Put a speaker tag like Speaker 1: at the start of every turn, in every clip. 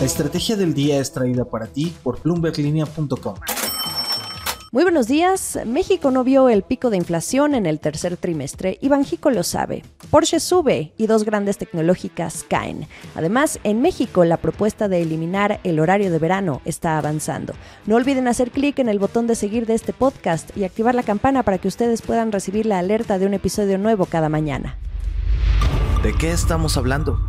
Speaker 1: La estrategia del día es traída para ti por bloomberglinea.com.
Speaker 2: Muy buenos días. México no vio el pico de inflación en el tercer trimestre y Banjico lo sabe. Porsche sube y dos grandes tecnológicas caen. Además, en México la propuesta de eliminar el horario de verano está avanzando. No olviden hacer clic en el botón de seguir de este podcast y activar la campana para que ustedes puedan recibir la alerta de un episodio nuevo cada mañana.
Speaker 1: ¿De qué estamos hablando?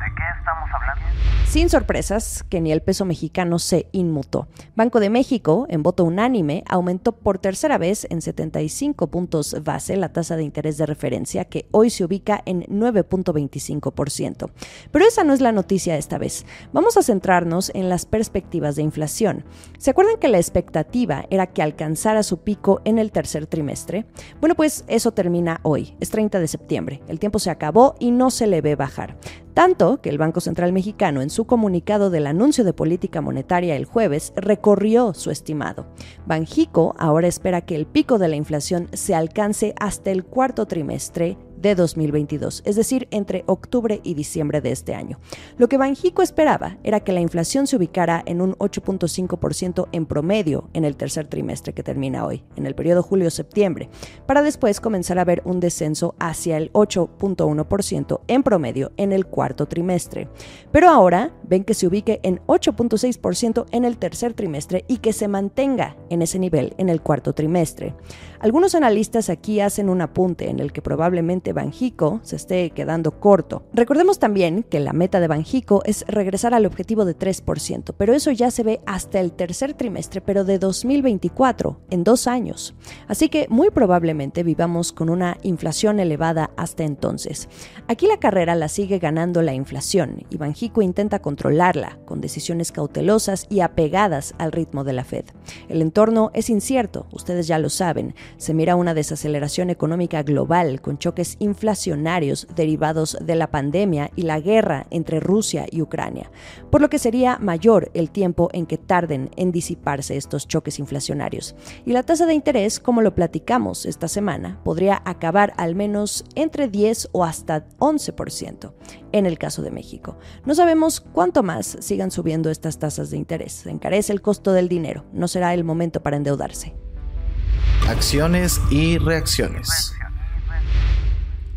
Speaker 2: Sin sorpresas, que ni el peso mexicano se inmutó. Banco de México, en voto unánime, aumentó por tercera vez en 75 puntos base la tasa de interés de referencia, que hoy se ubica en 9.25%. Pero esa no es la noticia esta vez. Vamos a centrarnos en las perspectivas de inflación. ¿Se acuerdan que la expectativa era que alcanzara su pico en el tercer trimestre? Bueno, pues eso termina hoy, es 30 de septiembre. El tiempo se acabó y no se le ve bajar. Tanto que el Banco Central Mexicano en su comunicado del anuncio de política monetaria el jueves recorrió su estimado. Banjico ahora espera que el pico de la inflación se alcance hasta el cuarto trimestre de 2022, es decir, entre octubre y diciembre de este año. Lo que Banjico esperaba era que la inflación se ubicara en un 8.5% en promedio en el tercer trimestre que termina hoy, en el periodo julio-septiembre, para después comenzar a ver un descenso hacia el 8.1% en promedio en el cuarto trimestre. Pero ahora ven que se ubique en 8.6% en el tercer trimestre y que se mantenga en ese nivel en el cuarto trimestre. Algunos analistas aquí hacen un apunte en el que probablemente Banjico se esté quedando corto. Recordemos también que la meta de Banjico es regresar al objetivo de 3%, pero eso ya se ve hasta el tercer trimestre, pero de 2024, en dos años. Así que muy probablemente vivamos con una inflación elevada hasta entonces. Aquí la carrera la sigue ganando la inflación y Banjico intenta controlarla con decisiones cautelosas y apegadas al ritmo de la Fed. El entorno es incierto, ustedes ya lo saben se mira una desaceleración económica global con choques inflacionarios derivados de la pandemia y la guerra entre Rusia y Ucrania, por lo que sería mayor el tiempo en que tarden en disiparse estos choques inflacionarios. Y la tasa de interés, como lo platicamos esta semana, podría acabar al menos entre 10 o hasta 11% en el caso de México. No sabemos cuánto más sigan subiendo estas tasas de interés. Se encarece el costo del dinero. No será el momento para endeudarse.
Speaker 1: Acciones y reacciones.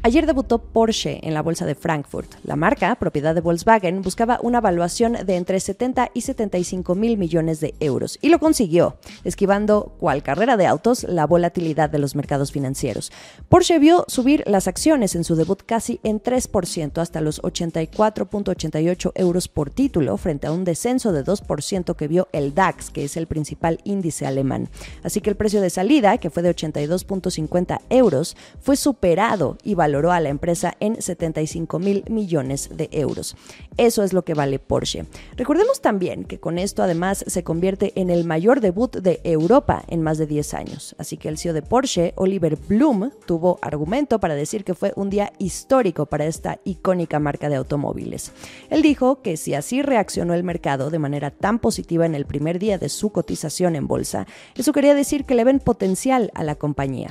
Speaker 2: Ayer debutó Porsche en la bolsa de Frankfurt. La marca, propiedad de Volkswagen, buscaba una valuación de entre 70 y 75 mil millones de euros y lo consiguió, esquivando, cual carrera de autos, la volatilidad de los mercados financieros. Porsche vio subir las acciones en su debut casi en 3% hasta los 84.88 euros por título, frente a un descenso de 2% que vio el DAX, que es el principal índice alemán. Así que el precio de salida, que fue de 82.50 euros, fue superado y valorado valoró a la empresa en 75 mil millones de euros. Eso es lo que vale Porsche. Recordemos también que con esto además se convierte en el mayor debut de Europa en más de 10 años. Así que el CEO de Porsche, Oliver Bloom, tuvo argumento para decir que fue un día histórico para esta icónica marca de automóviles. Él dijo que si así reaccionó el mercado de manera tan positiva en el primer día de su cotización en bolsa, eso quería decir que le ven potencial a la compañía.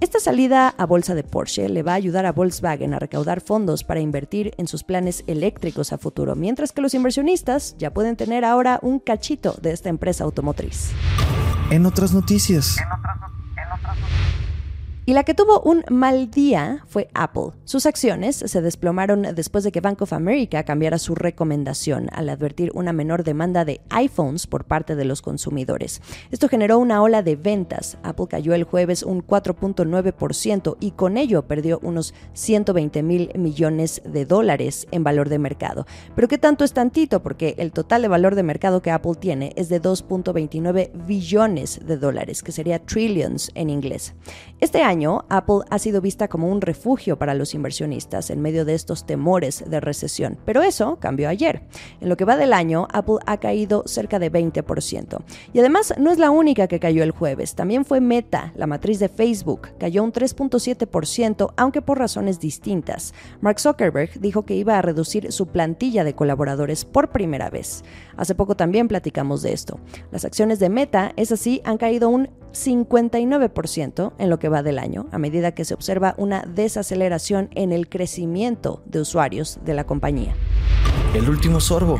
Speaker 2: Esta salida a bolsa de Porsche le va a ayudar a Volkswagen a recaudar fondos para invertir en sus planes eléctricos a futuro, mientras que los inversionistas ya pueden tener ahora un cachito de esta empresa automotriz.
Speaker 1: En otras noticias.
Speaker 2: Y la que tuvo un mal día fue Apple. Sus acciones se desplomaron después de que Bank of America cambiara su recomendación al advertir una menor demanda de iPhones por parte de los consumidores. Esto generó una ola de ventas. Apple cayó el jueves un 4.9% y con ello perdió unos 120 mil millones de dólares en valor de mercado. Pero ¿qué tanto es tantito? Porque el total de valor de mercado que Apple tiene es de 2.29 billones de dólares, que sería trillions en inglés. Este año Apple ha sido vista como un refugio para los inversionistas en medio de estos temores de recesión, pero eso cambió ayer. En lo que va del año, Apple ha caído cerca de 20%. Y además no es la única que cayó el jueves, también fue Meta, la matriz de Facebook, cayó un 3.7%, aunque por razones distintas. Mark Zuckerberg dijo que iba a reducir su plantilla de colaboradores por primera vez. Hace poco también platicamos de esto. Las acciones de Meta, es así, han caído un 59% en lo que va del año, a medida que se observa una desaceleración en el crecimiento de usuarios de la compañía.
Speaker 1: El último sorbo.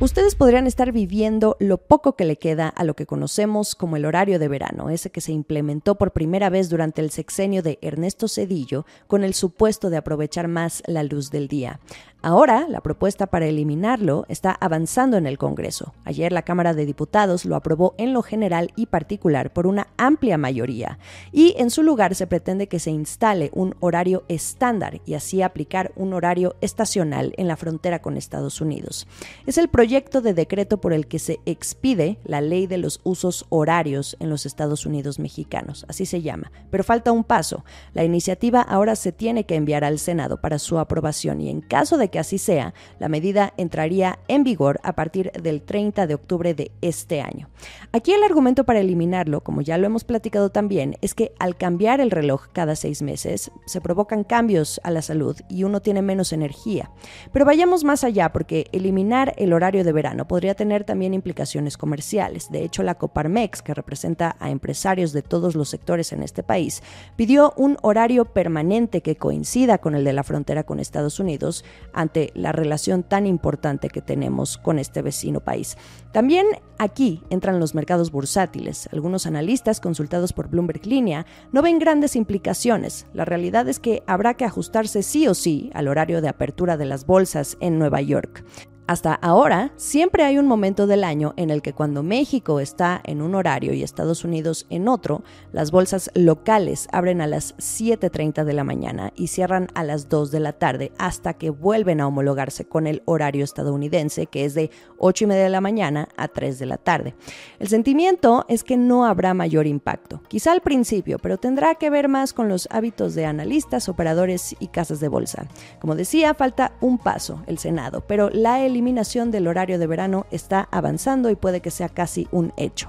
Speaker 3: Ustedes podrían estar viviendo lo poco que le queda a lo que conocemos como el horario de verano, ese que se implementó por primera vez durante el sexenio de Ernesto Cedillo con el supuesto de aprovechar más la luz del día. Ahora, la propuesta para eliminarlo está avanzando en el Congreso. Ayer la Cámara de Diputados lo aprobó en lo general y particular por una amplia mayoría, y en su lugar se pretende que se instale un horario estándar y así aplicar un horario estacional en la frontera con Estados Unidos. Es el proyecto de decreto por el que se expide la ley de los usos horarios en los Estados Unidos mexicanos, así se llama. Pero falta un paso. La iniciativa ahora se tiene que enviar al Senado para su aprobación y en caso de que así sea, la medida entraría en vigor a partir del 30 de octubre de este año. Aquí el argumento para eliminarlo, como ya lo hemos platicado también, es que al cambiar el reloj cada seis meses, se provocan cambios a la salud y uno tiene menos energía. Pero vayamos más allá porque eliminar el horario de verano podría tener también implicaciones comerciales. De hecho, la Coparmex, que representa a empresarios de todos los sectores en este país, pidió un horario permanente que coincida con el de la frontera con Estados Unidos ante la relación tan importante que tenemos con este vecino país. También aquí entran los mercados bursátiles. Algunos analistas consultados por Bloomberg Línea no ven grandes implicaciones. La realidad es que habrá que ajustarse sí o sí al horario de apertura de las bolsas en Nueva York. Hasta ahora, siempre hay un momento del año en el que cuando México está en un horario y Estados Unidos en otro, las bolsas locales abren a las 7.30 de la mañana y cierran a las 2 de la tarde hasta que vuelven a homologarse con el horario estadounidense, que es de 8 y media de la mañana a 3 de la tarde. El sentimiento es que no habrá mayor impacto, quizá al principio, pero tendrá que ver más con los hábitos de analistas, operadores y casas de bolsa. Como decía, falta un paso, el Senado, pero la eliminación eliminación del horario de verano está avanzando y puede que sea casi un hecho.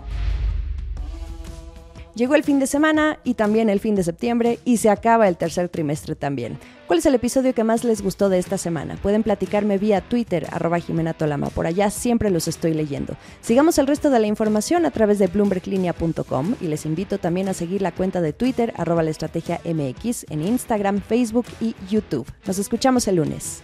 Speaker 3: Llegó el fin de semana y también el fin de septiembre y se acaba el tercer trimestre también. ¿Cuál es el episodio que más les gustó de esta semana? Pueden platicarme vía Twitter, arroba Jimena Tolama. Por allá siempre los estoy leyendo. Sigamos el resto de la información a través de bloomberglinea.com y les invito también a seguir la cuenta de Twitter, arroba la estrategia MX, en Instagram, Facebook y YouTube. Nos escuchamos el lunes.